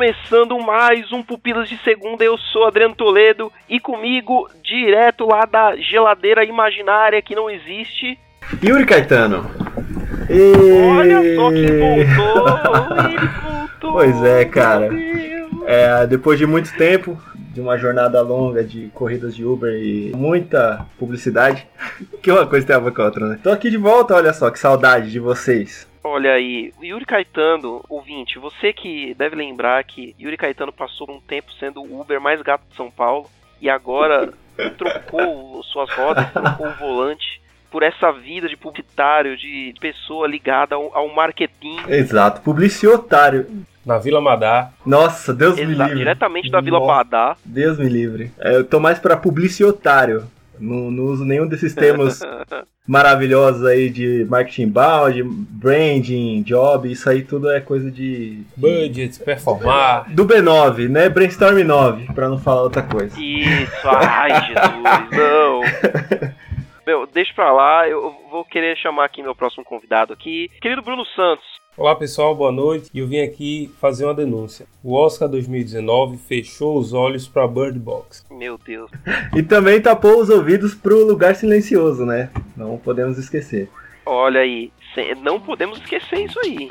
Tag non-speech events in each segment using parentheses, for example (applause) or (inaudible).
Começando mais um Pupilas de Segunda. Eu sou Adriano Toledo e comigo, direto lá da geladeira imaginária que não existe. Yuri Caetano. Olha só quem voltou, ele voltou. Pois é, cara. É, depois de muito tempo, de uma jornada longa de corridas de Uber e muita publicidade, (laughs) que uma coisa tem a ver com a outra, né? Tô aqui de volta, olha só, que saudade de vocês. Olha aí, o Yuri Caetano, ouvinte, você que deve lembrar que Yuri Caetano passou um tempo sendo o Uber mais gato de São Paulo e agora (laughs) trocou suas rodas, trocou o volante por essa vida de publicitário, de pessoa ligada ao, ao marketing, Exato, publicitário. Na Vila Madá. Nossa, Deus me livre. diretamente da Vila Nossa, Badá. Deus me livre. É, eu tô mais pra publicitário. Não, não uso nenhum desses termos (laughs) maravilhosos aí de marketing inbound, branding, job, isso aí tudo é coisa de. Budget, performar. Do B9, né? Brainstorm 9, pra não falar outra coisa. Isso, ai Jesus, não. (laughs) Meu, deixa pra lá, eu vou querer chamar aqui meu próximo convidado aqui. Querido Bruno Santos. Olá pessoal, boa noite. E eu vim aqui fazer uma denúncia. O Oscar 2019 fechou os olhos para Bird Box. Meu Deus. (laughs) E também tapou os ouvidos pro lugar silencioso, né? Não podemos esquecer. Olha aí, não podemos esquecer isso aí.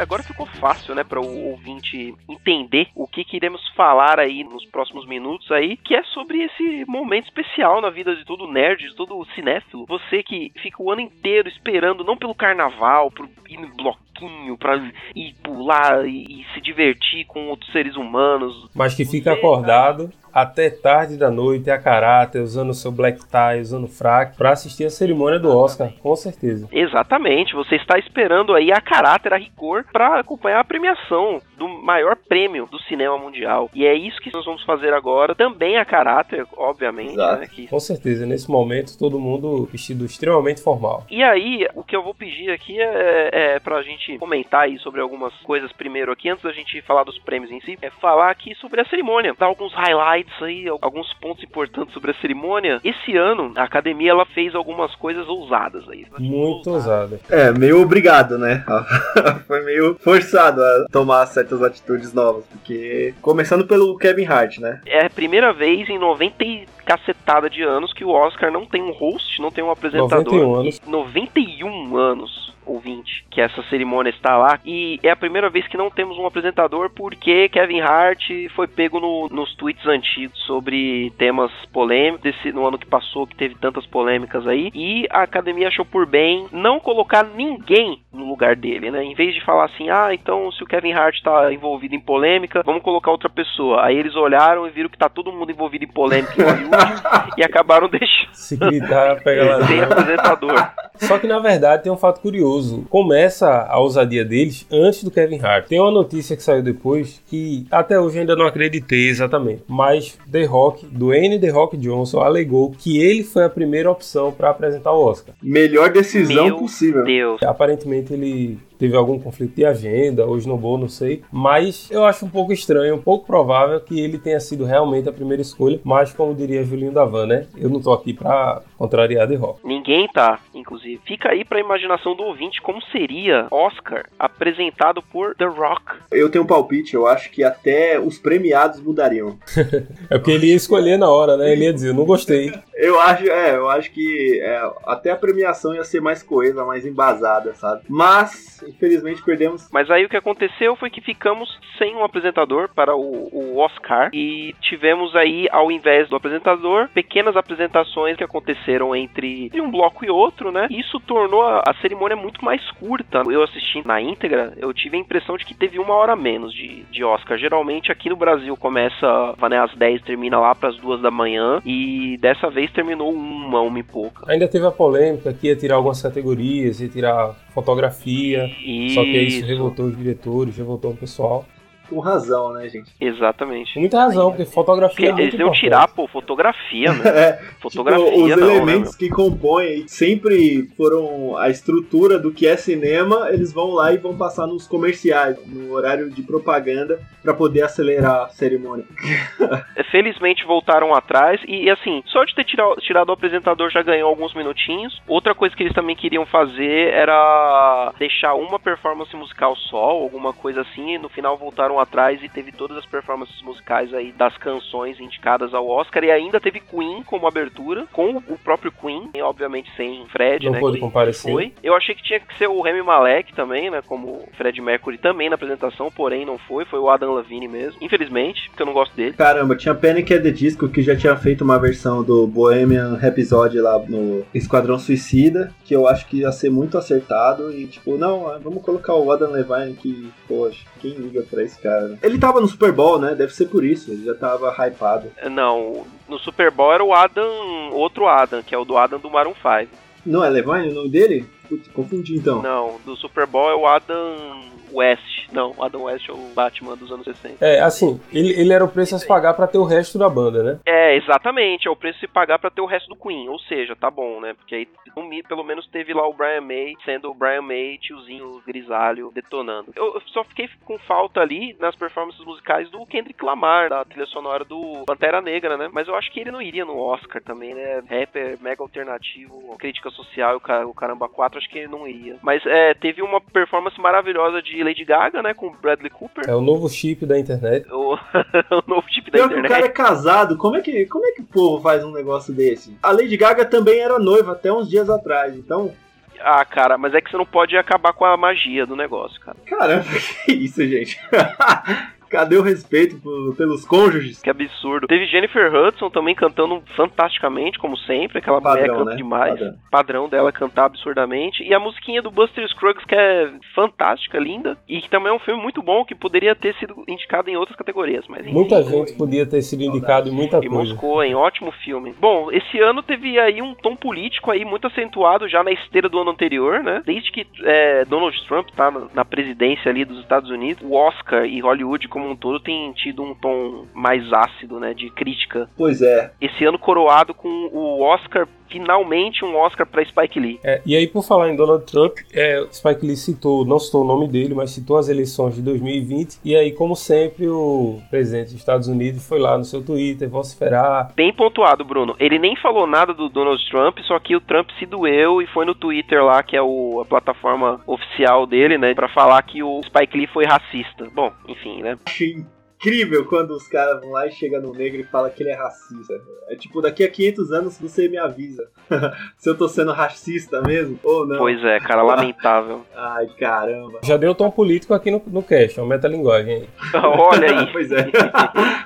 Agora ficou fácil, né, para o ouvinte entender o que, que iremos falar aí nos próximos minutos aí, que é sobre esse momento especial na vida de todo nerd, de todo cinéfilo. Você que fica o ano inteiro esperando, não pelo carnaval, pro ir no bloquinho, pra ir pular e, e se divertir com outros seres humanos. Mas que fica Você- acordado até tarde da noite, a caráter, usando seu black tie, usando fraque, para assistir a cerimônia do Oscar, com certeza. Exatamente, você está esperando aí a caráter, a rigor, para acompanhar a premiação do maior prêmio do cinema mundial. E é isso que nós vamos fazer agora, também a caráter, obviamente, né, que Com certeza, nesse momento, todo mundo vestido extremamente formal. E aí, o que eu vou pedir aqui é, é pra gente comentar aí sobre algumas coisas primeiro aqui, antes da gente falar dos prêmios em si, é falar aqui sobre a cerimônia, dar alguns highlights aí, alguns pontos importantes sobre a cerimônia. Esse ano, a academia ela fez algumas coisas ousadas aí. Muito ousada. É, meio obrigado, né? (laughs) Foi meio forçado a tomar certas atitudes novas. Porque. Começando pelo Kevin Hart, né? É a primeira vez em 90 e cacetada de anos que o Oscar não tem um host, não tem um apresentador. 91 anos. 91 anos, ouvinte, que essa cerimônia está lá. E é a primeira vez que não temos um apresentador porque Kevin Hart foi pego no- nos tweets antigos sobre temas polêmicos, desse, no ano que passou que teve tantas polêmicas aí. E a academia achou por bem não colocar ninguém no lugar dele, né? Em vez de falar assim, ah, então se o Kevin Hart está envolvido em polêmica, vamos colocar outra pessoa. Aí eles olharam e viram que tá todo mundo envolvido em polêmica em Hollywood (laughs) e acabaram deixando Se gritar, pega lá. sem apresentador. Só que na verdade tem um fato curioso. Começa a ousadia deles antes do Kevin Hart. Tem uma notícia que saiu depois que até hoje eu ainda não acreditei exatamente. Mas The Rock, do N The Rock Johnson, alegou que ele foi a primeira opção para apresentar o Oscar. Melhor decisão Meu possível. Deus. Aparentemente ele teve algum conflito de agenda, ou esnobou, não sei. Mas eu acho um pouco estranho, um pouco provável que ele tenha sido realmente a primeira escolha. Mas como diria Julinho Davan, né? Eu não tô aqui pra contrariar The Rock. Ninguém tá, inclusive. Fica aí pra imaginação do ouvinte como seria Oscar apresentado por The Rock. Eu tenho um palpite, eu acho que até os premiados mudariam. (laughs) É porque ele ia escolher na hora, né? Ele ia dizer, não gostei. Eu acho, é, eu acho que é, até a premiação ia ser mais coesa, mais embasada, sabe? Mas infelizmente perdemos. Mas aí o que aconteceu foi que ficamos sem um apresentador para o, o Oscar e tivemos aí, ao invés do apresentador, pequenas apresentações que aconteceram entre um bloco e outro, né? Isso tornou a, a cerimônia muito mais curta. Eu assisti na íntegra, eu tive a impressão de que teve uma hora menos de, de Oscar. Geralmente aqui no Brasil começa né, às 10, termina lá para as duas da manhã e dessa vez terminou uma, uma e pouca. Ainda teve a polêmica que ia tirar algumas categorias, ia tirar fotografia, Isso. só que isso revoltou os diretores, revoltou o pessoal. Com razão, né, gente? Exatamente. Com muita razão, porque fotografia Porque é eles iam tirar, pô, fotografia, né? (laughs) É, Fotografia tipo, os não, né, elementos que compõem sempre foram a estrutura do que é cinema, eles vão lá e vão passar nos comerciais, no horário de propaganda, pra poder acelerar a cerimônia. (laughs) Felizmente voltaram atrás e, e, assim, só de ter tirado, tirado o apresentador já ganhou alguns minutinhos. Outra coisa que eles também queriam fazer era deixar uma performance musical só, alguma coisa assim, e no final voltaram atrás e teve todas as performances musicais aí das canções indicadas ao Oscar e ainda teve Queen como abertura, com o próprio Queen, e obviamente sem Fred, Não né? pôde que comparecer. Foi. Eu achei que tinha que ser o Remy Malek também, né? Como Fred Mercury também na apresentação, porém não foi, foi o Adam Levine mesmo. Infelizmente, porque eu não gosto dele. Caramba, tinha Panic! at the Disco que já tinha feito uma versão do Bohemian Rhapsody lá no Esquadrão Suicida, que eu acho que ia ser muito acertado e tipo, não, vamos colocar o Adam Levine que, poxa, quem liga pra esse cara? Né? Ele tava no Super Bowl, né? Deve ser por isso, ele já tava hypado. Não, no Super Bowl era o Adam, outro Adam, que é o do Adam do Maroon 5. Não é Levine o nome dele? Putz, confundi então. Não, do Super Bowl é o Adam West. Não, o Adam West é o Batman dos anos 60. É, assim, ele, ele era o preço a se pagar pra ter o resto da banda, né? É, exatamente, é o preço de pagar pra ter o resto do Queen, ou seja, tá bom, né? Porque aí pelo menos teve lá o Brian May, sendo o Brian May, tiozinho grisalho, detonando. Eu, eu só fiquei com falta ali nas performances musicais do Kendrick Lamar, da trilha sonora do Pantera Negra, né? Mas eu acho que ele não iria no Oscar também, né? Rapper, mega alternativo, crítica social, o caramba 4, acho que ele não iria. Mas é, teve uma performance maravilhosa de Lady Gaga, né? Com Bradley Cooper. É o novo chip da internet. O, (laughs) o novo tipo da Pior que o internet. cara é casado, como é, que, como é que o povo faz um negócio desse? A Lady Gaga também era noiva até uns dias atrás, então, Ah, cara, mas é que você não pode acabar com a magia do negócio, cara. caramba, (laughs) que isso, gente? (laughs) Cadê o respeito pelos cônjuges? Que absurdo. Teve Jennifer Hudson também cantando fantasticamente, como sempre. Aquela mulher Padrão, canta né? demais. Padrão. Padrão dela cantar absurdamente. E a musiquinha do Buster Scruggs, que é fantástica, linda. E que também é um filme muito bom, que poderia ter sido indicado em outras categorias. Mas enfim. Muita gente podia ter sido indicado em muita E coisa. Moscou, hein? Ótimo filme. Bom, esse ano teve aí um tom político aí muito acentuado já na esteira do ano anterior, né? Desde que é, Donald Trump tá na, na presidência ali dos Estados Unidos, o Oscar e Hollywood como um todo tem tido um tom mais ácido, né? De crítica. Pois é, Esse ano coroado com o Oscar, finalmente um Oscar pra Spike Lee. É, e aí, por falar em Donald Trump, é, Spike Lee citou, não citou o nome dele, mas citou as eleições de 2020. E aí, como sempre, o presidente dos Estados Unidos foi lá no seu Twitter vociferar. Bem pontuado, Bruno. Ele nem falou nada do Donald Trump, só que o Trump se doeu e foi no Twitter lá, que é o- a plataforma oficial dele, né, Pra falar que o Spike Lee foi racista. Bom, enfim, né? acho incrível quando os caras vão lá e chegam no negro e falam que ele é racista. É tipo, daqui a 500 anos você me avisa (laughs) se eu tô sendo racista mesmo ou não. Pois é, cara, lamentável. (laughs) Ai, caramba. Já deu tom político aqui no, no cast, é uma metalinguagem aí. (laughs) Olha aí. pois é.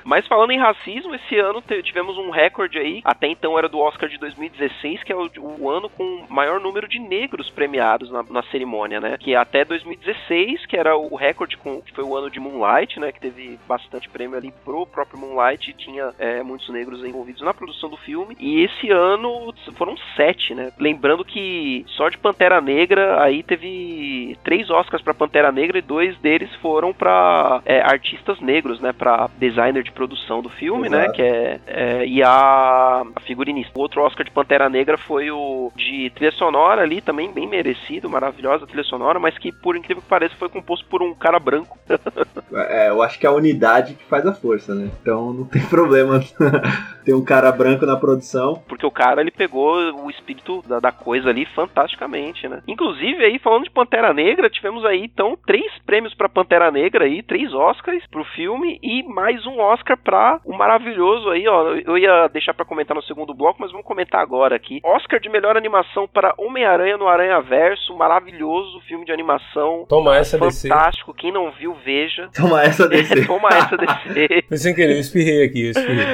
Mas falando em racismo, esse ano tivemos um recorde aí. Até então era do Oscar de 2016, que é o, o ano com o maior número de negros premiados na, na cerimônia, né? Que até 2016, que era o recorde com que foi o ano de Moonlight, né? Que teve bastante prêmio ali pro próprio Moonlight tinha é, muitos negros envolvidos na produção do filme. E esse ano foram sete, né? Lembrando que só de Pantera Negra aí teve três Oscars pra Pantera Negra e dois deles foram pra é, artistas negros, né? Pra designer de produção do filme, né? Exato. Que é, é, e a, a figurinista. O outro Oscar de Pantera Negra foi o de trilha sonora ali, também bem merecido, maravilhosa trilha sonora, mas que por incrível que pareça foi composto por um cara branco. (laughs) É, eu acho que a unidade que faz a força, né? Então não tem (laughs) problema (laughs) Tem um cara branco na produção. Porque o cara, ele pegou o espírito da, da coisa ali fantasticamente, né? Inclusive, aí, falando de Pantera Negra, tivemos aí, então, três prêmios pra Pantera Negra aí, três Oscars pro filme e mais um Oscar pra o maravilhoso aí, ó. Eu ia deixar pra comentar no segundo bloco, mas vamos comentar agora aqui. Oscar de melhor animação para Homem-Aranha no Aranha Verso, maravilhoso filme de animação. Toma essa DC. Fantástico, quem não viu, veja. Toma essa DC. (laughs) Toma DC. Foi sem querer, eu espirrei aqui, eu espirrei.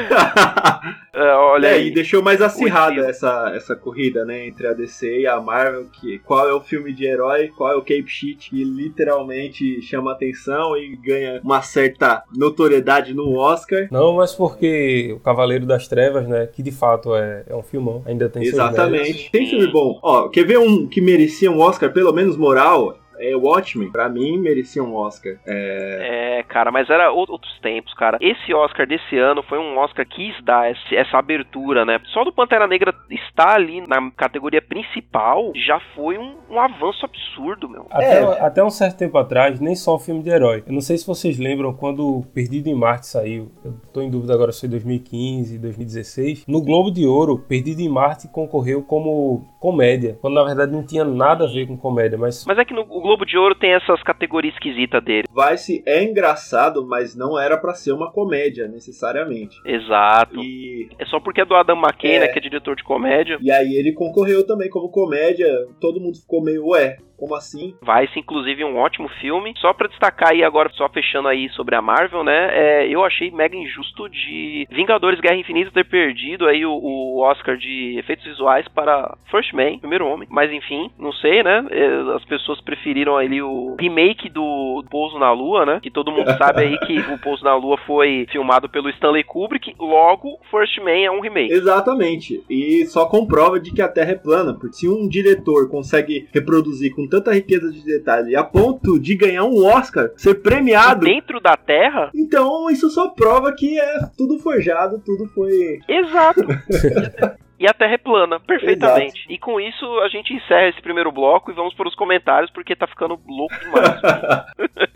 É, olha É, aí. e deixou mais acirrada essa, essa corrida, né, entre a DC e a Marvel, que qual é o filme de herói, qual é o Cape Sheet que literalmente chama atenção e ganha uma certa notoriedade no Oscar. Não, mas porque o Cavaleiro das Trevas, né, que de fato é, é um filmão, ainda tem. Exatamente. Tem filme bom. Ó, quer ver um que merecia um Oscar, pelo menos moral? É Watchmen. Pra mim, merecia um Oscar. É... É, cara, mas era ou- outros tempos, cara. Esse Oscar desse ano foi um Oscar que quis dar esse- essa abertura, né? Só do Pantera Negra estar ali na categoria principal já foi um, um avanço absurdo, meu. Até, É. até um certo tempo atrás, nem só um filme de herói. Eu não sei se vocês lembram quando Perdido em Marte saiu. Eu tô em dúvida agora se foi 2015, 2016. No Globo de Ouro, Perdido em Marte concorreu como comédia. Quando na verdade não tinha nada a ver com comédia, mas Mas é que no o Globo de Ouro tem essas categorias esquisitas dele. Vice é engraçado, mas não era pra ser uma comédia, necessariamente. Exato. E, É só porque é do Adam McKay, É. né, que é diretor de comédia. e aí ele concorreu também como comédia. Todo mundo ficou meio, ué, como assim? Vai-se, inclusive, um ótimo filme. Só pra destacar aí agora, só fechando aí sobre a Marvel, né? é, eu achei mega injusto de Vingadores Guerra Infinita ter perdido aí o, o Oscar de efeitos visuais para First Man, Primeiro Homem. Mas enfim, não sei, né? é, as pessoas preferiram ali o remake do Pouso na Lua, né? Que todo mundo sabe aí que o Pouso na Lua foi filmado pelo Stanley Kubrick. Logo, First Man é um remake. Exatamente. E só comprova de que a Terra é plana, porque se um diretor consegue reproduzir com tanta riqueza de detalhe a ponto de ganhar um Oscar, ser premiado, Dentro da Terra, então isso só prova que é tudo forjado, tudo foi. Exato. (laughs) E a Terra é plana, perfeitamente. E com isso a gente encerra esse primeiro bloco e vamos para os comentários porque tá ficando louco demais. (laughs)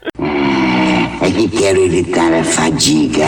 É que quero evitar a fadiga.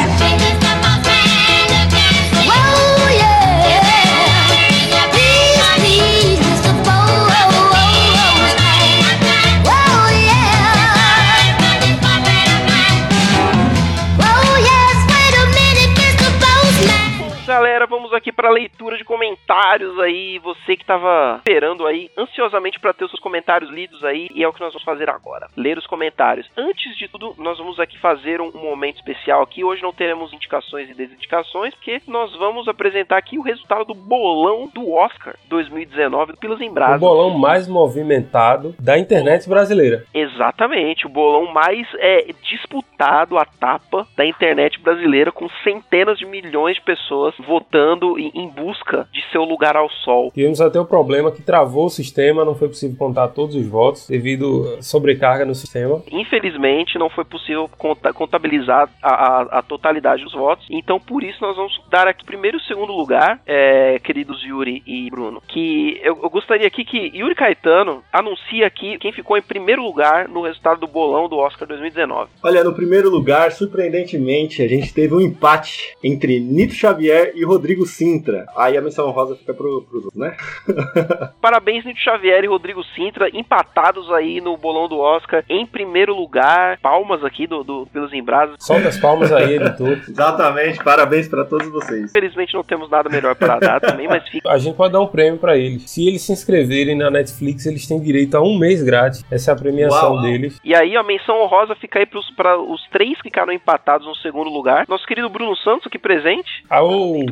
Aqui para leitura de comentários aí. Você que tava esperando aí ansiosamente para ter os seus comentários lidos aí, e é o que nós vamos fazer agora. Ler os comentários. Antes de tudo, nós vamos aqui fazer um momento especial aqui. Hoje não teremos indicações e desindicações, porque nós vamos apresentar aqui o resultado do bolão do Oscar 2019 do Pilas em o Brasa. bolão mais movimentado da internet brasileira. Exatamente, o bolão mais é, disputado a tapa da internet brasileira, com centenas de milhões de pessoas votando em, em busca de seu lugar ao sol. Tivemos até o problema que travou o sistema, não foi possível contar todos os votos devido a sobrecarga no sistema. Infelizmente, não foi possível conta- contabilizar a, a- a totalidade dos votos, então por isso nós vamos dar aqui primeiro e segundo lugar, é, queridos Yuri e Bruno, que eu, eu gostaria aqui que Yuri Caetano anuncia aqui quem ficou em primeiro lugar no resultado do bolão do Oscar 2019. Olha, no primeiro lugar, surpreendentemente, a gente teve um empate entre Nito Xavier e Rodrigo Sintra. Aí a menção rosa fica pro, pro né? (laughs) Parabéns, Nito Xavier e Rodrigo Sintra, empatados aí no bolão do Oscar em primeiro lugar. Palmas aqui do, do Pelos Embrasas. Solta as palmas aí, (laughs) editor. Exatamente, parabéns pra todos vocês. Infelizmente não temos nada melhor para dar também, mas fica. A gente pode dar um prêmio pra eles. Se eles se inscreverem na Netflix, eles têm direito a um mês grátis. Essa é a premiação Uau, deles. E aí a menção honrosa fica aí para os três que ficaram empatados no segundo lugar. Nosso querido Bruno Santos aqui presente. Ah, o-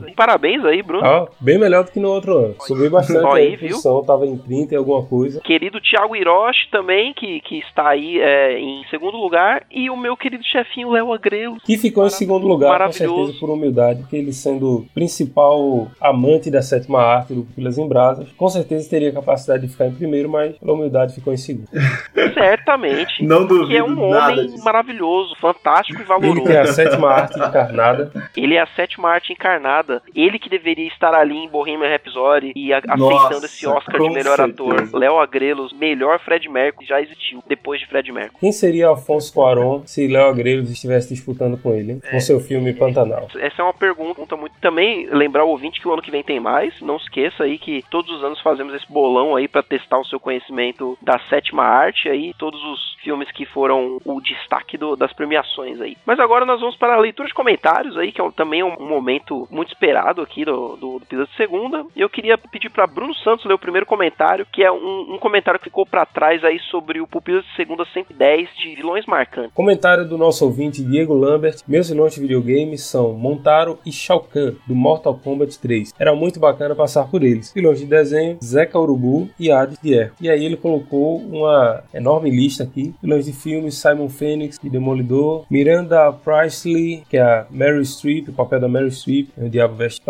Aí, Bruno. ah, bem melhor do que no outro ano. Subiu bastante Ó a aí, posição, tava em 30 e alguma coisa. Querido Thiago Hiroshi também, que, que está aí é, em segundo lugar. E o meu querido chefinho Léo Agrelo. Que ficou em segundo lugar, com certeza, por humildade, porque ele sendo o principal amante da sétima arte do Pilas em Brasas, com certeza teria capacidade de ficar em primeiro, mas pela humildade ficou em segundo. (laughs) Certamente. Não duvido Que é um nada homem disso. maravilhoso, fantástico e Ele valoroso. que é a sétima arte encarnada, Ele é a sétima arte encarnada. Ele que deveria estar ali em Bohemian Rhapsody e a- aceitando esse Oscar de melhor certeza. ator. Léo Agrelos, melhor Fred Mercury já existiu depois de Fred Mercury. Quem seria Afonso Cuarón se Léo Agreiros estivesse disputando com ele, hein? com seu filme Pantanal? Essa é uma pergunta muito. Também lembrar o ouvinte que o ano que vem tem mais. Não esqueça aí que todos os anos fazemos esse bolão aí pra testar o seu conhecimento da sétima arte aí, todos os filmes que foram o destaque do- das premiações aí. Mas agora nós vamos para a leitura de comentários aí, que é um- também é um, um momento muito esperado aqui do, do, do Pisa de Segunda. E eu queria pedir para Bruno Santos ler o primeiro comentário, que é um, um comentário que ficou pra trás aí sobre o Pupila de Segunda 110 de vilões marcantes. Comentário do nosso ouvinte Diego Lambert. Meus vilões de videogames são Montaro e Shao Kahn, do Mortal Kombat 3. Era muito bacana passar por eles. Vilões de desenho, Zeca Urubu e Hades de Erro. E aí ele colocou uma enorme lista aqui. Vilões de filmes, Simon Phoenix, de Demolidor, Miranda Priestley, que é a Mary Streep, o papel da Mary Streep, em O Diabo Veste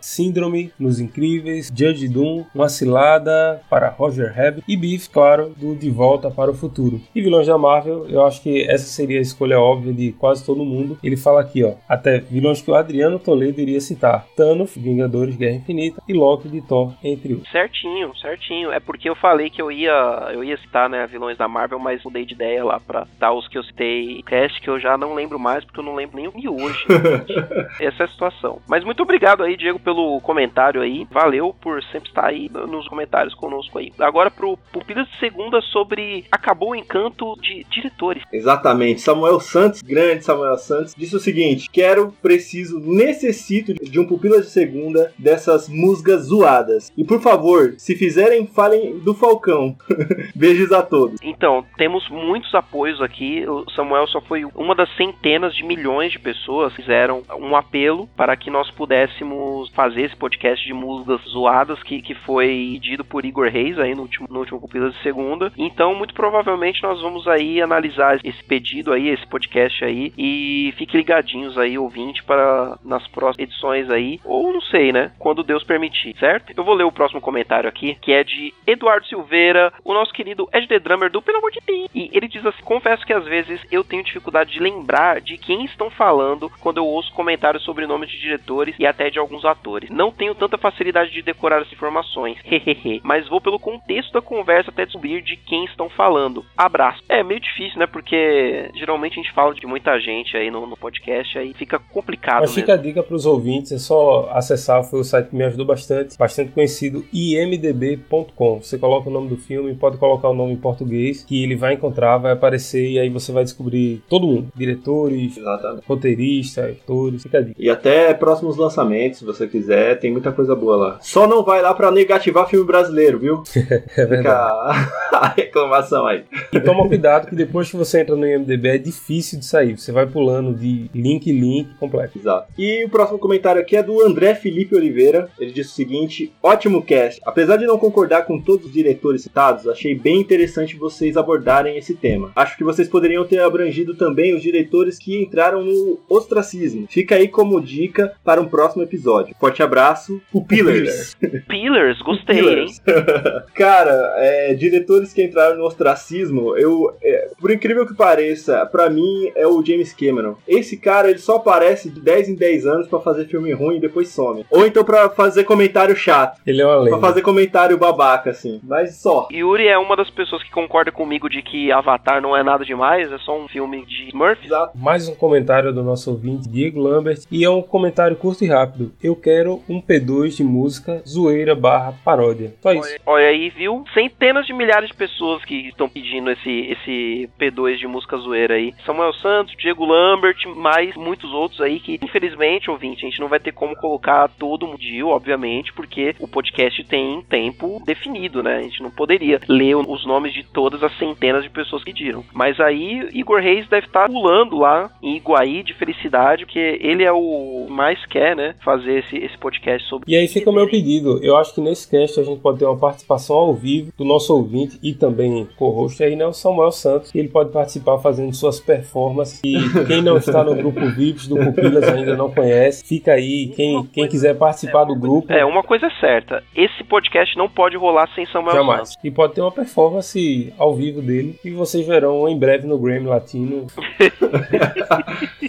Síndrome, nos Incríveis, Judge Doom, Uma Cilada para Roger Rabbit e Beef, claro, do De Volta para o Futuro. E vilões da Marvel, eu acho que essa seria a escolha óbvia de quase todo mundo. Ele fala aqui, ó, até vilões que o Adriano Toledo iria citar: Thanos, Vingadores Guerra Infinita e Loki de Thor, entre outros. Certinho, certinho. É porque eu falei que eu ia, eu ia citar, né, vilões da Marvel, mas mudei de ideia lá pra dar os que eu citei cast que eu já não lembro mais, porque eu não lembro nem o de hoje. (laughs) Essa é a situação. Mas muito obrigado aí, Diego, pelo comentário aí. Valeu por sempre estar aí nos comentários conosco aí. Agora pro Pupilas de Segunda sobre acabou o encanto de diretores. Exatamente. Samuel Santos, grande Samuel Santos, disse o seguinte: quero, preciso, necessito de um pupila de segunda dessas musgas zoadas. E por favor, se fizerem, falem do Falcão. (laughs) Beijos a todos. Então, temos muitos apoios aqui. O Samuel só foi uma das centenas de milhões de pessoas que fizeram um apelo para que nós pudéssemos fazer esse podcast de músicas zoadas que, que foi pedido por Igor Reis aí no último, no último Cupila de Segunda. Então, muito provavelmente nós vamos aí analisar esse pedido aí, esse podcast aí e fiquem ligadinhos aí, ouvinte, para nas próximas edições aí, ou não sei, né, quando Deus permitir, certo? Eu vou ler o próximo comentário aqui, que é de Eduardo Silveira, o nosso querido Ed The Drummer do Pelo Amor de Deus. E ele diz assim: Confesso que às vezes eu tenho dificuldade de lembrar de quem estão falando quando eu ouço comentários sobre nomes de diretores e até de alguns atores. Não tenho tanta facilidade de decorar as informações, hehehe, (laughs) mas vou pelo contexto da conversa até descobrir de quem estão falando. Abraço. É meio difícil, né? Porque geralmente a gente fala de muita gente aí no, no podcast, aí fica complicado Mas mesmo. fica a dica para os ouvintes, é só acessar, foi o site que me ajudou bastante, bastante conhecido, imdb.com. Você coloca o nome do filme, pode colocar o nome em português, que ele vai encontrar, vai aparecer e aí você vai descobrir todo mundo, diretores, Exatamente. roteiristas, atores, fica a dica. E até próximos lançamentos, se você quiser, tem muita coisa boa lá. Só não vai lá pra negativar filme brasileiro, viu? (laughs) É verdade. Fica (laughs) a, reclamação aí. E toma cuidado que depois que você entra no IMDB é difícil de sair, você vai pulando de link em link completo. Exato. E o próximo comentário aqui é do André Felipe Oliveira. Ele diz o seguinte: ótimo cast. Apesar de não concordar com todos os diretores citados, achei bem interessante vocês abordarem esse tema. Acho que vocês poderiam ter abrangido também os diretores que entraram no ostracismo. Fica aí como dica para um próximo episódio. Forte abraço, o Pillars. Pillars, gostei, hein? Pillars. (laughs) Cara, é, diretores que entraram no ostracismo, eu, é, por incrível que pareça, pra mim é o James Cameron. Esse cara, ele só aparece de 10 em 10 anos pra fazer filme ruim e depois some. Ou então pra fazer comentário chato, Ele é uma pra lenda. fazer comentário babaca, assim. Mas só. Yuri é uma das pessoas que concorda comigo de que Avatar não é nada demais, é só um filme de Smurfs. Exato. Mais um comentário do nosso ouvinte Diego Lambert e é um comentário curto e rápido. Eu quero um P2 de música zoeira barra paródia. Só isso. Olha aí, viu? Centenas de milhares de pessoas que estão pedindo esse, esse P2 de música zoeira aí. Samuel Santos, Diego Lambert, mais muitos outros aí que, infelizmente, ouvinte, a gente não vai ter como colocar todo dia, obviamente, porque o podcast tem tempo definido, né? A gente não poderia ler os nomes de todas as centenas de pessoas que pediram. Mas aí, Igor Reis deve estar pulando lá em Iguaí de felicidade, porque ele é o mais quer, né? Fazer esse, esse podcast sobre. E aí fica o meu pedido. Eu acho que nesse cast a gente pode ter uma participação ao vivo do nosso ouvinte e também co-host aí, né? O Samuel Santos. Ele pode participar fazendo suas performances. E quem não está no grupo VIPs do Pupilas ainda não conhece, fica aí. Quem, quem quiser participar do grupo, É, uma coisa é certa, esse podcast não pode rolar sem Samuel jamais. Santos. E pode ter uma performance ao vivo dele. E vocês verão em breve no Grammy Latino (laughs)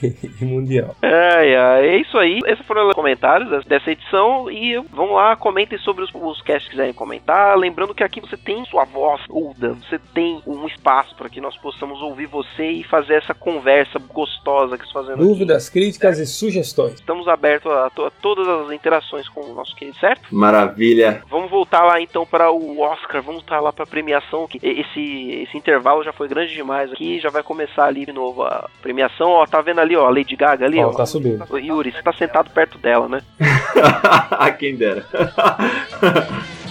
(laughs) e Mundial. É, é, é isso aí. Essas foram comentários des- dessa edição e vão lá, comentem sobre os, os casts que quiserem comentar. Lembrando que aqui você tem sua voz, Uda, você tem um espaço para que nós possamos ouvir você e fazer essa conversa gostosa que estamos fazendo aqui. Dúvidas, críticas e sugestões. Estamos abertos a, to- a todas as interações com o nosso querido, certo? Maravilha. Vamos voltar lá então para o Oscar, vamos voltar lá para a premiação. Que esse, esse intervalo já foi grande demais aqui, já vai começar ali de novo a premiação. Ó, tá vendo ali, ó, a Lady Gaga ali, Ó, ó. tá subindo. Yuri, você tá sentado perto dela, né? (laughs) Quem dera. (laughs)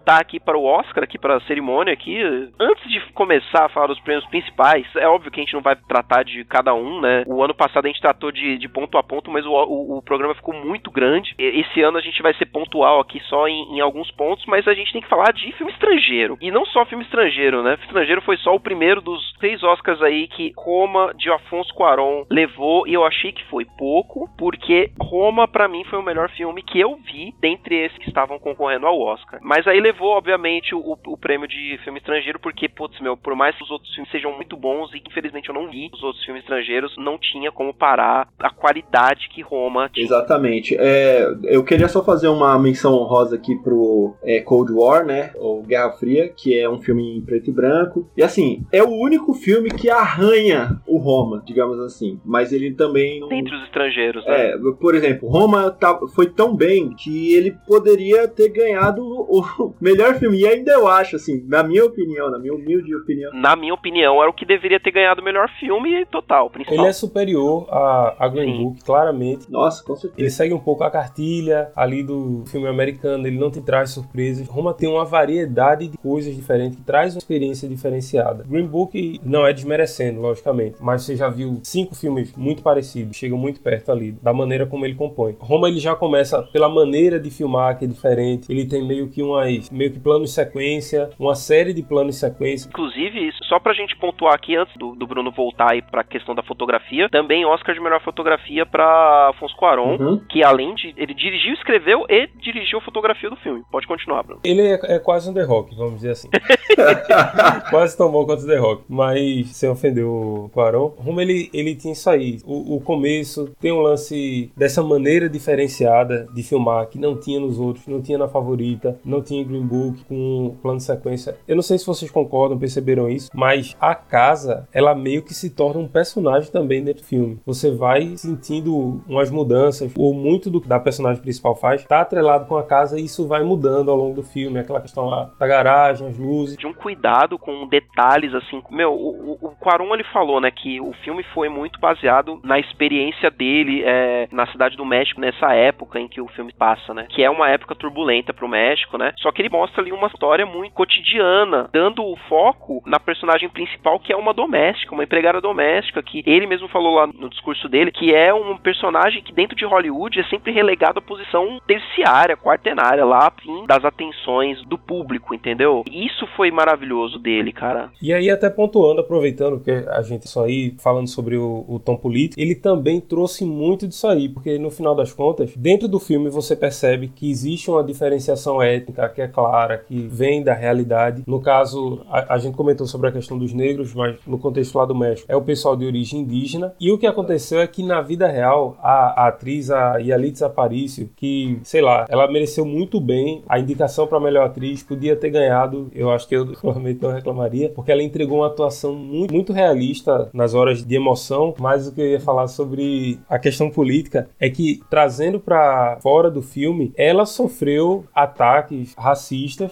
voltar aqui para o Oscar, aqui para a cerimônia aqui. Antes de começar a falar dos prêmios principais, é óbvio que a gente não vai tratar de cada um, né? O ano passado a gente tratou de, de ponto a ponto, mas o, o, o programa ficou muito grande. Esse ano a gente vai ser pontual aqui só em, em alguns pontos, mas a gente tem que falar de filme estrangeiro. E não só filme estrangeiro, né? Filme estrangeiro foi só o primeiro dos três Oscars aí que Roma de Afonso Cuarón levou e eu achei que foi pouco, porque Roma pra mim foi o melhor filme que eu vi dentre esses que estavam concorrendo ao Oscar. Mas aí levou, obviamente, o, o prêmio de filme estrangeiro, porque, putz, meu, por mais que os outros filmes sejam muito bons e infelizmente eu não vi os outros filmes estrangeiros, não tinha como parar a qualidade que Roma tinha. Exatamente. É, eu queria só fazer uma menção honrosa aqui pro é, Cold War, né? Ou Guerra Fria, que é um filme em preto e branco. E assim, é o único filme que arranha o Roma, digamos assim. Mas ele também não. Dentre os estrangeiros, né? É, por exemplo, Roma tá- foi tão bem que ele poderia ter ganhado o melhor filme. E ainda eu acho, assim, na minha opinião, na minha humilde opinião. Na minha opinião, era o que deveria ter ganhado o melhor filme total, principal. Ele é superior a, a Green Sim. Book, claramente. Nossa, com Ele certeza. segue um pouco a cartilha ali do filme americano, ele não te traz surpresas. Roma tem uma variedade de coisas diferentes que traz uma experiência diferenciada. Green Book não é desmerecendo, logicamente, mas você já viu cinco filmes muito parecidos, chegam muito perto ali da maneira como ele compõe. Roma ele já começa pela maneira de filmar que é diferente. Ele tem meio que umas meio que plano de sequência, uma série de planos de sequência. Inclusive, só pra gente pontuar aqui, antes do, do Bruno voltar aí pra questão da fotografia, também Oscar de melhor fotografia pra Afonso Cuarón, Uhum. que além de. Ele dirigiu, escreveu e dirigiu a fotografia do filme. Pode continuar, Bruno. Ele é, é quase um The Rock, vamos dizer assim. (laughs) Quase tomou contra o The Rock. Mas, sem ofender o Quaron, Roma ele, ele tinha isso aí. O, o começo tem um lance dessa maneira diferenciada de filmar que não tinha nos outros, não tinha na favorita, não tinha em Green Book com plano de sequência. Eu não sei se vocês concordam, perceberam isso, mas a casa, ela meio que se torna um personagem também dentro do filme. Você vai sentindo umas mudanças, ou muito do que da personagem principal faz, tá atrelado com a casa e isso vai mudando ao longo do filme. Aquela questão lá da garagem, as luzes. De um cuidado com detalhes, assim. Meu, o, o, ele falou, né, que o filme foi muito baseado na experiência dele é, na cidade do México, nessa época em que o filme passa, né? Que é uma época turbulenta pro México, né? Só que ele mostra ali uma história muito cotidiana, dando o foco na personagem principal, que é uma doméstica, uma empregada doméstica, que ele mesmo falou lá no discurso dele, que é um personagem que dentro de Hollywood é sempre relegado à posição terciária, quartenária, lá, fim das atenções do público, entendeu? Isso foi maravilhoso dele, cara. E aí, até pontuando, aproveitando que a gente só aí falando sobre o, o tom político, ele também trouxe muito disso aí, porque no final das contas, dentro do filme você percebe que existe uma diferenciação étnica que é clara, que vem da realidade. No caso, a, a gente comentou sobre a questão dos negros, mas no contexto lá do México, é o pessoal de origem indígena. E o que aconteceu é que na vida real, a, a atriz, a Yalitza Aparicio, que, sei lá, ela mereceu muito bem a indicação para melhor atriz, podia ter ganhado, eu acho que eu (laughs) provavelmente não reclamaria, porque ela entregou uma atuação muito, muito realista nas horas de emoção, mas o que eu ia falar sobre a questão política é que, trazendo para fora do filme, ela sofreu ataques racistas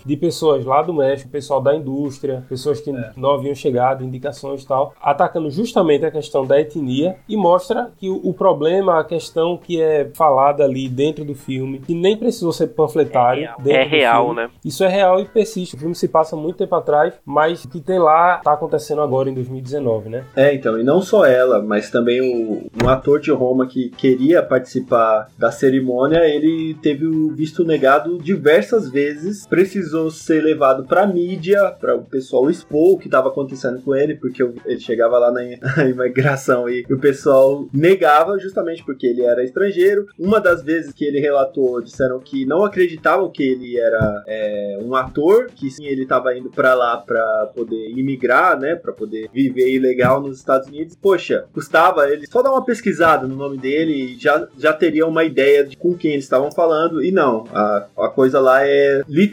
de pessoas lá do México, pessoal da indústria, pessoas que não haviam chegado, indicações e tal, atacando justamente a questão da etnia e mostra que o, o problema, a questão que é falada ali dentro do filme, que nem precisou ser panfletário. É real, filme, né? isso é real e persiste. O filme se passa muito tempo atrás, mas o que tem lá tá acontecendo agora em 2019, né? É, então, e não só ela, mas também o, um ator de Roma que queria participar da cerimônia, ele teve o visto negado diversas vezes precisou ser levado pra mídia, para o pessoal expor o que estava acontecendo com ele, porque ele chegava lá na (laughs) na imigração e o pessoal negava justamente porque ele era estrangeiro. Uma das vezes que ele relatou, disseram que não acreditavam que ele era é, um ator, que sim, ele estava indo para lá para poder imigrar, né, para poder viver ilegal nos Estados Unidos. Poxa, custava ele só dar uma pesquisada no nome dele e já, já teria uma ideia de com quem eles estavam falando. E não, a, a coisa lá é literalmente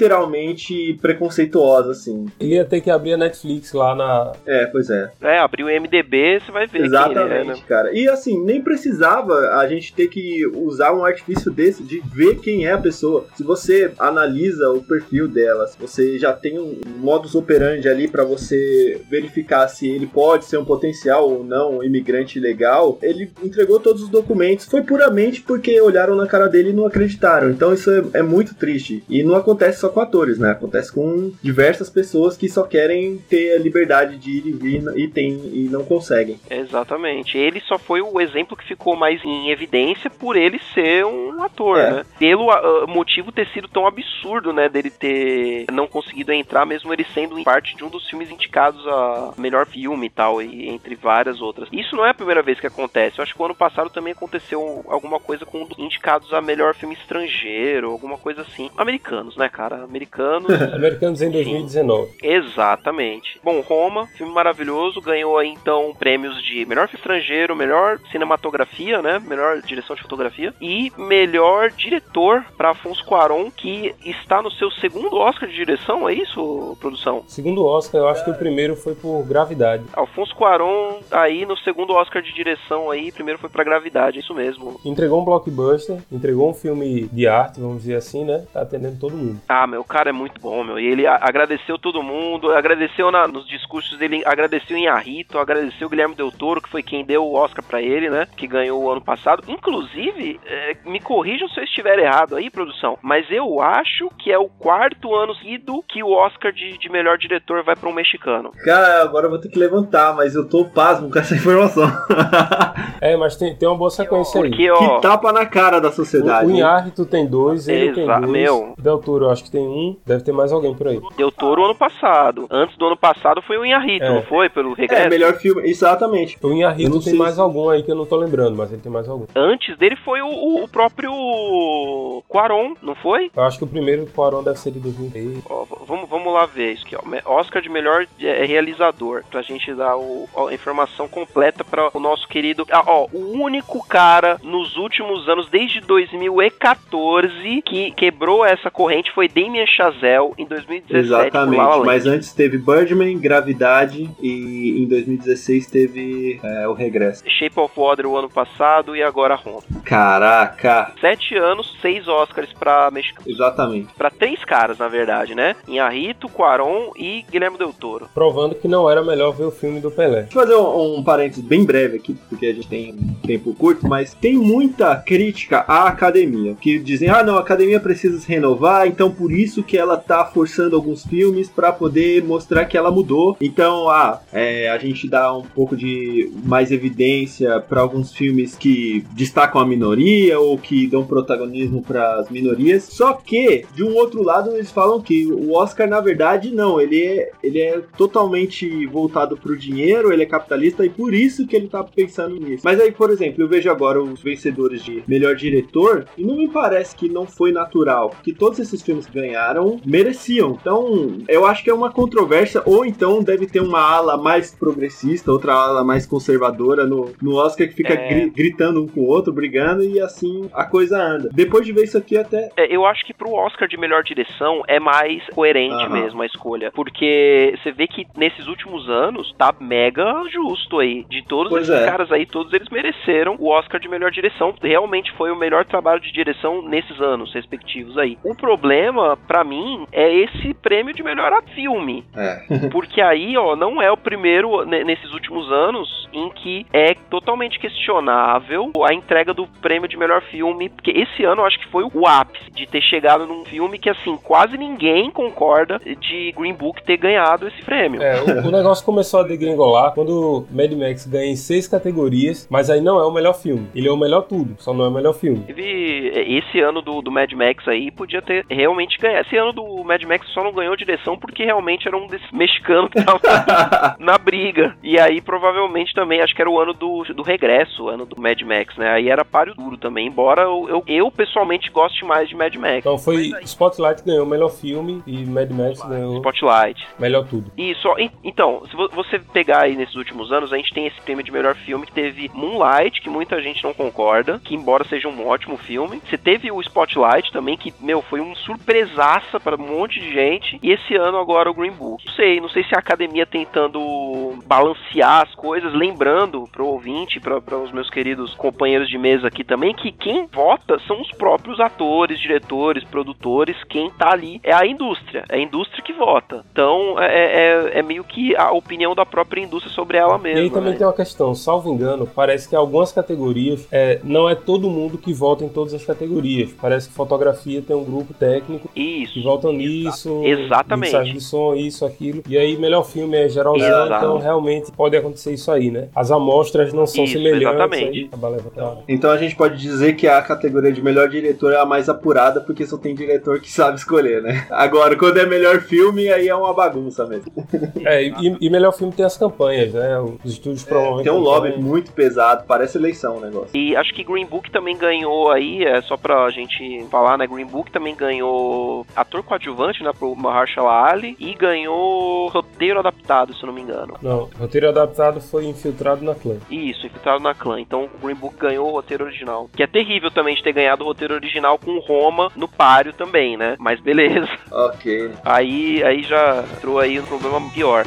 preconceituosa, assim. Ele ia ter que abrir a Netflix lá na. É, pois é. É, abriu o MDB, você vai ver quem ele é, Exatamente, né? cara. E assim, nem precisava a gente ter que usar um artifício desse de ver quem é a pessoa. Se você analisa o perfil dela, se você já tem um modus operandi ali pra você verificar se ele pode ser um potencial ou não um imigrante legal, ele entregou todos os documentos. Foi puramente porque olharam na cara dele e não acreditaram. Então isso é, é muito triste. E não acontece só com atores, né? Acontece com diversas pessoas que só querem ter a liberdade de ir e vir e tem e não conseguem. Exatamente. Ele só foi o exemplo que ficou mais em evidência por ele ser um ator, É. né? Pelo ah, motivo ter sido tão absurdo, né? Dele ter não conseguido entrar, mesmo ele sendo parte de um dos filmes indicados a melhor filme e tal, e entre várias outras. Isso não é a primeira vez que acontece. Eu acho que o ano passado também aconteceu alguma coisa com indicados a melhor filme estrangeiro, alguma coisa assim. Americanos, né, cara? Americanos. (laughs) Americanos em 2019. Exatamente. Bom, Roma, filme maravilhoso, ganhou aí então prêmios de melhor filme estrangeiro, melhor cinematografia, né? Melhor direção de fotografia e melhor diretor para Afonso Cuarón, que está no seu segundo Oscar de direção, é isso, produção? Segundo Oscar, eu acho que o primeiro foi por Gravidade. Alfonso Cuarón aí no segundo Oscar de direção aí, primeiro foi pra Gravidade, é isso mesmo. Entregou um blockbuster, entregou um filme de arte, vamos dizer assim, né? Tá atendendo todo mundo. Ah, meu, o cara é muito bom, meu. E ele a- agradeceu todo mundo, agradeceu na- nos discursos dele, agradeceu em Arrito, agradeceu o Guilherme Del Toro, que foi quem deu o Oscar pra ele, né? Que ganhou o ano passado. Inclusive, é, me corrijam se eu estiver errado aí, produção, mas eu acho que é o quarto ano seguido que o Oscar de, de melhor diretor vai pra um mexicano. Cara, agora eu vou ter que levantar, mas eu tô pasmo com essa (laughs) informação. É, mas tem, tem uma boa sequência aí. Porque, ó. que tapa na cara da sociedade. O? Inharito tem dois, ele tem Exa- dois. meu. Del Toro eu acho que tem um, deve ter mais alguém por aí. Deu Toro ano passado. Antes do ano passado foi o Inharrito, É. não foi? Pelo regresso. É, melhor filme, exatamente. O Inharito não tem mais se- algum aí que eu não tô lembrando, mas ele tem mais algum. Antes dele foi o, o- o próprio Quaron, não foi? Eu acho que o primeiro Quaron deve ser de 2003. Ó, vamos, vamos lá ver isso aqui, ó. Oscar de melhor é, realizador. Pra gente dar o- a informação completa para o nosso querido. Ah, ó, o único cara nos últimos anos, desde 2014, que quebrou essa corrente foi Damien Chazelle em 2017. por Exatamente. La La Land. Mas antes teve Birdman, Gravidade e em 2016 teve é, o Regresso. Shape of Water o ano passado e agora Roma. Caraca! Sete anos, seis Oscars pra mexicano. Exatamente. Pra três caras, na verdade, né? Inharito, Quaron e Guilherme Del Toro. Provando que não era melhor ver o filme do Pelé. Deixa eu fazer um, um parênteses bem breve aqui, porque a gente tem um tempo curto, mas tem muita crítica à academia, que dizem, ah não, a academia precisa se renovar, então por isso que ela tá forçando alguns filmes pra poder mostrar que ela mudou. Então, ah, é, a gente dá um pouco de mais evidência pra alguns filmes que destacam a minoria ou que dão protagonismo para as minorias. Só que, de um outro lado, eles falam que o Oscar, na verdade, não, ele é, ele é totalmente voltado pro dinheiro, ele é capitalista e por isso que ele tá pensando nisso. Mas aí, por exemplo, eu vejo agora os vencedores de melhor diretor e não me parece que não foi natural, que todos esses filmes ganharam mereciam. Então, eu acho que é uma controvérsia, ou então deve ter uma ala mais progressista, outra ala mais conservadora no, no Oscar que fica É. gri- gritando um com o outro, brigando e assim a coisa anda. Depois de ver isso aqui, até É, eu acho que pro Oscar de melhor direção é mais coerente Aham. mesmo a escolha. Porque você vê que nesses últimos anos tá mega justo aí. De todos Pois esses é. caras aí, todos eles mereceram o Oscar de melhor direção. Realmente foi o melhor trabalho de direção nesses anos respectivos aí. O problema, pra mim, é esse prêmio de melhor filme. é. (laughs) (laughs) Porque aí, ó, não é o primeiro ne- nesses últimos anos em que é totalmente questionável a entrega do prêmio de melhor filme, porque esse ano eu acho que foi o ápice de ter chegado num filme que, assim, quase ninguém concorda de Green Book ter ganhado esse prêmio. É, o, o negócio começou a degringolar quando Mad Max ganha em seis categorias, mas aí não é o melhor filme. Ele é o melhor tudo, só não é o melhor filme. Teve esse ano do, do Mad Max aí, podia ter realmente ganhado. Esse ano do Mad Max só não ganhou direção porque realmente era um desses mexicanos que tava (laughs) na briga. E aí, provavelmente, também, acho que era o ano do, do regresso, o ano do Mad Max, né? Aí era páreo duro também, embora eu, eu, eu, pessoalmente goste mais de Mad Max. Então foi aí- Spotlight ganhou o melhor filme e Mad Max ganhou Spotlight. melhor tudo. Isso, então, se vo- você pegar aí nesses últimos anos, a gente tem esse prêmio de melhor filme que teve Moonlight, que muita gente não concorda, que embora seja um ótimo filme. Você teve o Spotlight também, que, meu, foi um surpresaça para um monte de gente. E esse ano agora o Green Book. Não sei, não sei se a academia tentando balancear as coisas, lembrando pro ouvinte, para os meus queridos companheiros de mesa aqui também, que quem vota são os próprios atores, diretores, produtores, quem tá ali é a indústria, é a indústria que vota. Então é, é, é meio que a opinião da própria indústria sobre ela E mesma. aí também né? tem uma questão, salvo engano, parece que algumas categorias é, não é todo mundo que vota em todas as categorias. Parece que fotografia tem um grupo técnico Isso. votam nisso, Exatamente. mixagem de som, isso, aquilo. E aí melhor filme é geralzão, Exato. então realmente pode acontecer isso aí, né? As amostras não são Isso, semelhantes. exatamente. Aí, levantando. Então a gente pode dizer que a categoria de melhor diretor é a mais apurada, porque só tem diretor que sabe escolher, né? Agora, quando é melhor filme, aí é uma bagunça mesmo. É, e, e melhor filme tem as campanhas, né? Os estúdios promovem. Tem um lobby campanha. muito pesado, parece eleição o negócio. E acho que Green Book também ganhou aí, é só pra gente falar, né? Green Book também ganhou ator coadjuvante, né? Pro Mahershala Ali. E ganhou roteiro adaptado, se eu não me engano. Não, roteiro adaptado foi infiltrado na clã. Isso, infiltrado na clã. Então o Green Book ganhou o roteiro original. Que é terrível também de ter ganhado o roteiro original com Roma no páreo também, né? Mas beleza. Ok. Aí, aí já entrou aí um problema pior.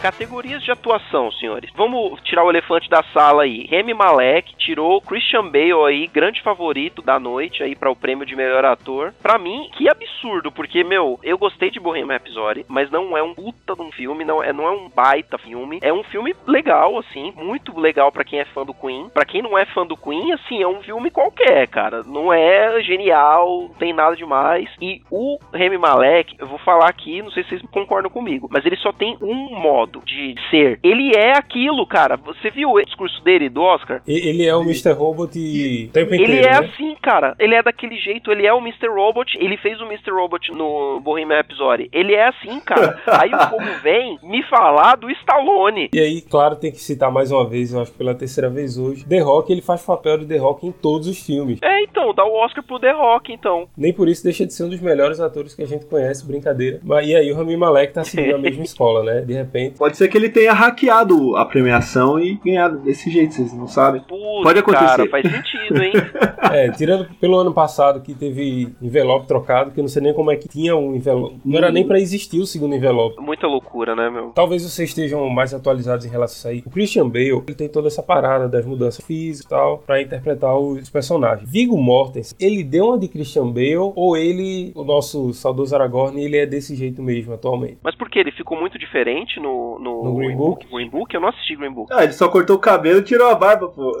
Categorias de atuação, senhores. Vamos tirar o elefante da sala aí. Remy Malek tirou Christian Bale aí, grande favorito da noite aí para o prêmio de melhor ator. Pra mim, que absurdo, porque meu, eu gostei de Bohemian Rhapsody, mas não é um puta de um filme, não é, não é um baita filme. É um filme legal assim, muito legal pra quem é fã do Queen. Pra quem não é fã do Queen, assim, é um filme qualquer, cara. Não é genial, tem nada demais. E o Remy Malek, eu vou falar aqui, não sei se vocês concordam comigo, mas ele só tem um modo de ser. Ele é aquilo, cara. Você viu o discurso dele do Oscar? E- Ele é o Mr. Robot o tempo inteiro, Ele é né? assim, cara. Ele é daquele jeito. Ele é o Mr. Robot. Ele fez o Mr. Robot no Bohemian Rhapsody. Ele é assim, cara. (laughs) Aí o povo vem me falar do Stallone. E aí, claro, tem que citar mais uma vez, eu acho que pela terceira vez hoje, The Rock, ele faz papel de The Rock em todos os filmes. É, então, dá o Oscar pro The Rock, então. Nem por isso deixa de ser um dos melhores atores que a gente conhece, brincadeira. Mas e aí o Rami Malek tá seguindo a mesma (laughs) escola, né? De repente. Pode ser que ele tenha hackeado a premiação e ganhado desse jeito, vocês não sabem. Putz, Pode acontecer. cara, faz sentido, hein? (laughs) É, tirando pelo ano passado que teve envelope trocado, que eu não sei nem como é que tinha um envelope. Não era nem pra existir o segundo envelope. Muita loucura, né, meu? Talvez vocês estejam mais atualizados em relação a isso aí. O Christian Bale, ele tem toda essa parada das mudanças físicas e tal, pra interpretar os personagens. Viggo Mortensen, ele deu uma de Christian Bale ou ele, o nosso saudoso Aragorn, ele é desse jeito mesmo atualmente? Mas por que? Ele ficou muito diferente no, no, No Green Book? Green Book? Eu não assisti Green Book. Ah, ele só cortou o cabelo e tirou a barba, pô. (laughs)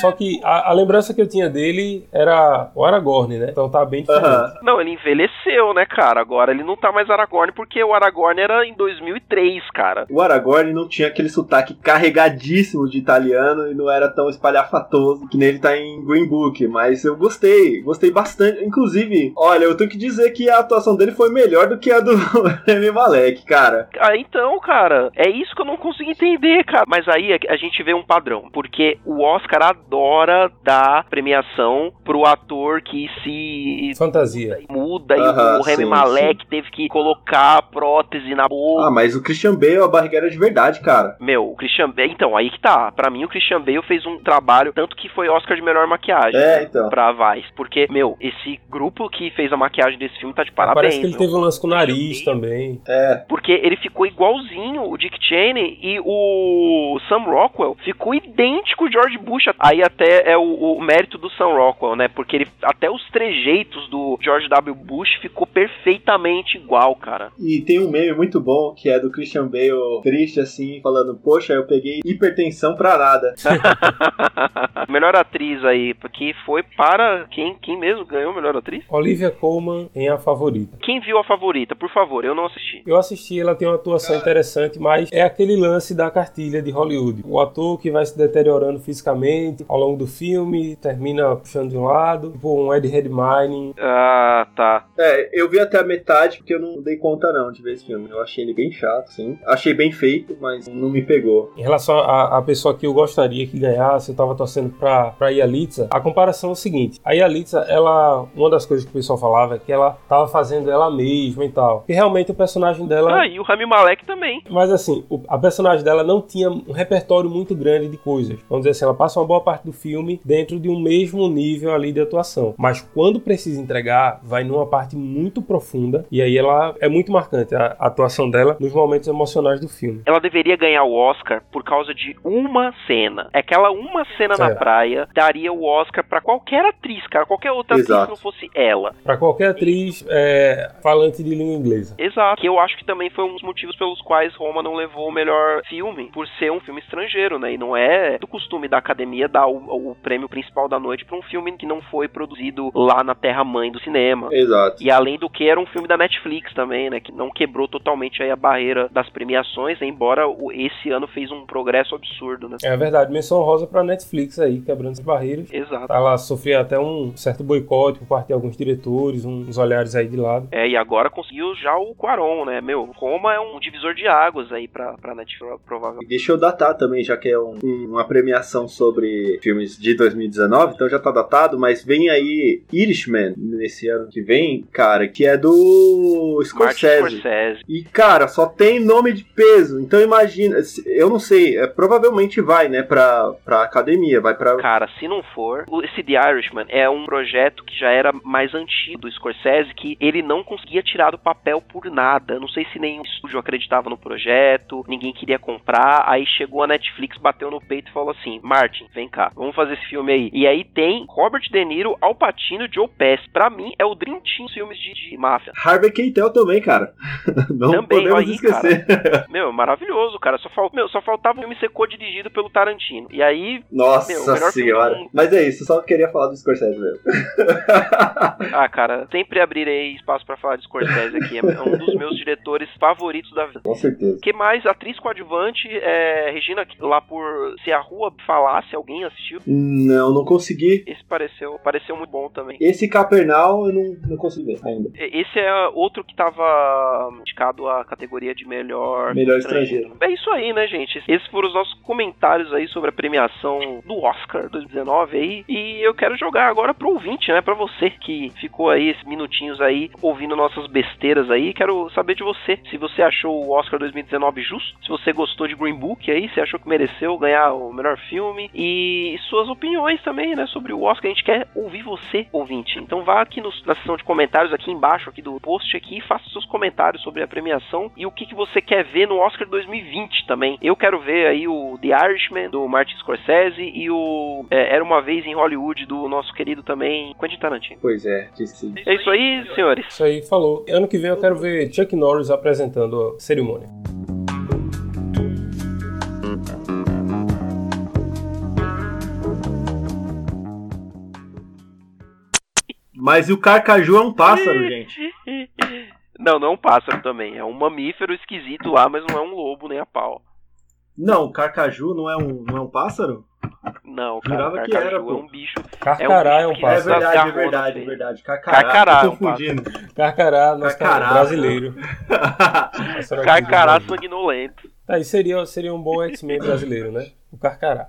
Só que a, a lembrança que eu tinha dele era o Aragorn, né? Então tá bem diferente. Aham. Não, ele envelheceu, né, cara? Agora ele não tá mais Aragorn porque o Aragorn era em 2003, cara. O Aragorn não tinha aquele sotaque carregadíssimo de italiano e não era tão espalhafatoso que nem ele tá em Green Book, mas eu gostei, gostei bastante. Inclusive, olha, eu tenho que dizer que a atuação dele foi melhor do que a do (laughs) Remy Malek, cara. Ah, então, cara, é isso que eu não consigo entender, cara. Mas aí a gente vê um padrão, porque o Oscar adora dar premiação pro ator que se Fantasia. muda e o Remy sim, Malek teve que colocar prótese na boca. Ah, mas o Christian Bale, a barriga era de verdade, cara. Meu, o Christian Bale, então, aí que tá. Pra mim, o Christian Bale fez um trabalho, tanto que foi Oscar de melhor maquiagem. É, então. Pra Vice. Porque, meu, esse grupo que fez a maquiagem desse filme tá de parabéns. Parece que ele meu. teve um lance com o nariz também. É, Porque ele ficou ficou igualzinho o Dick Cheney e o Sam Rockwell ficou idêntico o George Bush. Aí até é o, o mérito do Sam Rockwell, né? Porque ele até os trejeitos do George W. Bush ficou perfeitamente igual, cara. E tem um meme muito bom que é do Christian Bale triste assim, falando: Poxa, eu peguei hipertensão pra nada. (laughs) melhor atriz aí, que foi para quem, quem mesmo ganhou melhor atriz? Olivia Colman em A Favorita. Quem viu a favorita, por favor, eu não assisti. Eu assisti, ela tem uma atuação interessante, mas é aquele lance da cartilha de Hollywood. O ator que vai se deteriorando fisicamente ao longo do filme, termina puxando de um lado, tipo um Ed Redmayne. Ah, tá. É, eu vi até a metade porque eu não dei conta não de ver esse filme. Eu achei ele bem chato, sim. Achei bem feito, mas não me pegou. Em relação à à pessoa que eu gostaria que ganhasse, eu tava torcendo pra, pra Yalitza, a comparação é o seguinte. A Yalitza, ela, uma das coisas que o pessoal falava é que ela tava fazendo ela mesma e tal. E realmente o personagem dela... Ah, e o Rami Malek também. Mas assim, a personagem dela não tinha um repertório muito grande de coisas. Vamos dizer assim, ela passa uma boa parte do filme dentro de um mesmo nível ali de atuação. Mas quando precisa entregar, vai numa parte muito profunda. E aí ela é muito marcante a atuação dela nos momentos emocionais do filme. Ela deveria ganhar o Oscar por causa de uma cena. Aquela uma cena na É. praia daria o Oscar pra qualquer atriz, cara. Qualquer outra atriz Exato. que não fosse ela. Pra qualquer atriz é, falante de língua inglesa. Exato. Que eu acho que também foi um dos motivos pelos quais Roma não levou o melhor filme, por ser um filme estrangeiro, né? E não é do costume da academia dar o, o prêmio principal da noite pra um filme que não foi produzido lá na terra-mãe do cinema. Exato. E além do que, era um filme da Netflix também, né? Que não quebrou totalmente aí a barreira das premiações, né, embora o- esse ano fez um progresso absurdo, né? É verdade, menção rosa pra Netflix aí, quebrando as barreiras. Exato. Ela sofria até um certo boicote por parte de alguns diretores, uns olhares aí de lado. É, e agora conseguiu já o Quaron, né? Meu, Roma é um divisor de águas aí pra, pra Netflix, provavelmente. Deixa eu datar também, já que é um- um- uma premiação sobre filmes de 2019, então já tá datado, mas vem aí Irishman nesse ano que vem, cara, que é do Martin Scorsese. Scorsese. E, cara, só tem nome de peso. Então imagina, eu não sei, é, provavelmente vai, né, pra, pra academia, vai pra. Cara, se não for, o- esse The Irishman é um projeto que já era mais antigo do Scorsese, que ele não conseguia tirar do papel por nada. Não sei se nenhum estúdio acreditava no projeto, ninguém queria comprar. Aí chegou a Netflix, bateu no peito e falou assim: Martin, vem cá, vamos fazer esse filme aí. E aí tem Robert De Niro, Al Pacino e Joe Pesci. Pra mim, é o Dream Team dos filmes de, de máfia. Harvey Keitel também, cara. (laughs) Não Também, podemos aí, esquecer. (laughs) Meu, é maravilhoso, cara. Só, fal... Meu, só faltava o filme ser co-dirigido pelo Tarantino. E aí, Nossa Meu, filme senhora. mundo. Mas é isso, só queria falar do Scorsese mesmo. (laughs) Ah, cara, sempre abrirei espaço pra falar de Scorsese aqui. É um dos meus diretores favoritos da vida. Com certeza. O que mais? Atriz coadjuvante, é, Regina, lá por Se a Rua Falasse, alguém assistiu? Não, não consegui. Esse pareceu, pareceu muito bom também. Esse Capernal eu não, não consegui ver ainda. Esse é outro que tava indicado à categoria de melhor, Melhor estrangeiro. É isso aí, né, gente? Esses foram os nossos comentários aí sobre a premiação do Oscar 2019 aí. E eu quero jogar agora pro ouvinte, né? Pra você que ficou aí esses minutinhos aí ouvindo nossas besteiras aí. Quero saber de você. Se você achou o Oscar 2019 justo, se você gostou de Green Book aí, se achou que mereceu ganhar o melhor filme. E suas opiniões também, né? Sobre o Oscar. A gente quer ouvir você, ouvinte. Então vá aqui nos- na seção de comentários, aqui embaixo aqui do post aqui, e faça seus comentários sobre a premiação e o que, que você quer ver no Oscar 2020 também. Eu quero ver aí o The Irishman, do Martin Scorsese, e o é, Era Uma Vez em Hollywood, do nosso querido também Quentin Tarantino. Pois é, disse. É isso aí, senhores. Isso aí falou. Ano que vem eu quero ver Chuck Norris apresentando cerimônia. Mas o carcaju é um pássaro, gente. (laughs) Não, não é um pássaro também. É um mamífero esquisito lá, mas não é um lobo nem a pau. Não, o carcaju não é um, não é um pássaro? Não, cara, Jurava o que carcaju era, pô. é um bicho. Carcará é um bicho É pássaro. das verdade, é verdade, é verdade. Carcará, Carcará tô é um confundindo. Carcará, nosso Carcará. brasileiro. Do Carcará sanguinolento. Tá, e seria, seria um bom X-Men brasileiro, né? O Carcará.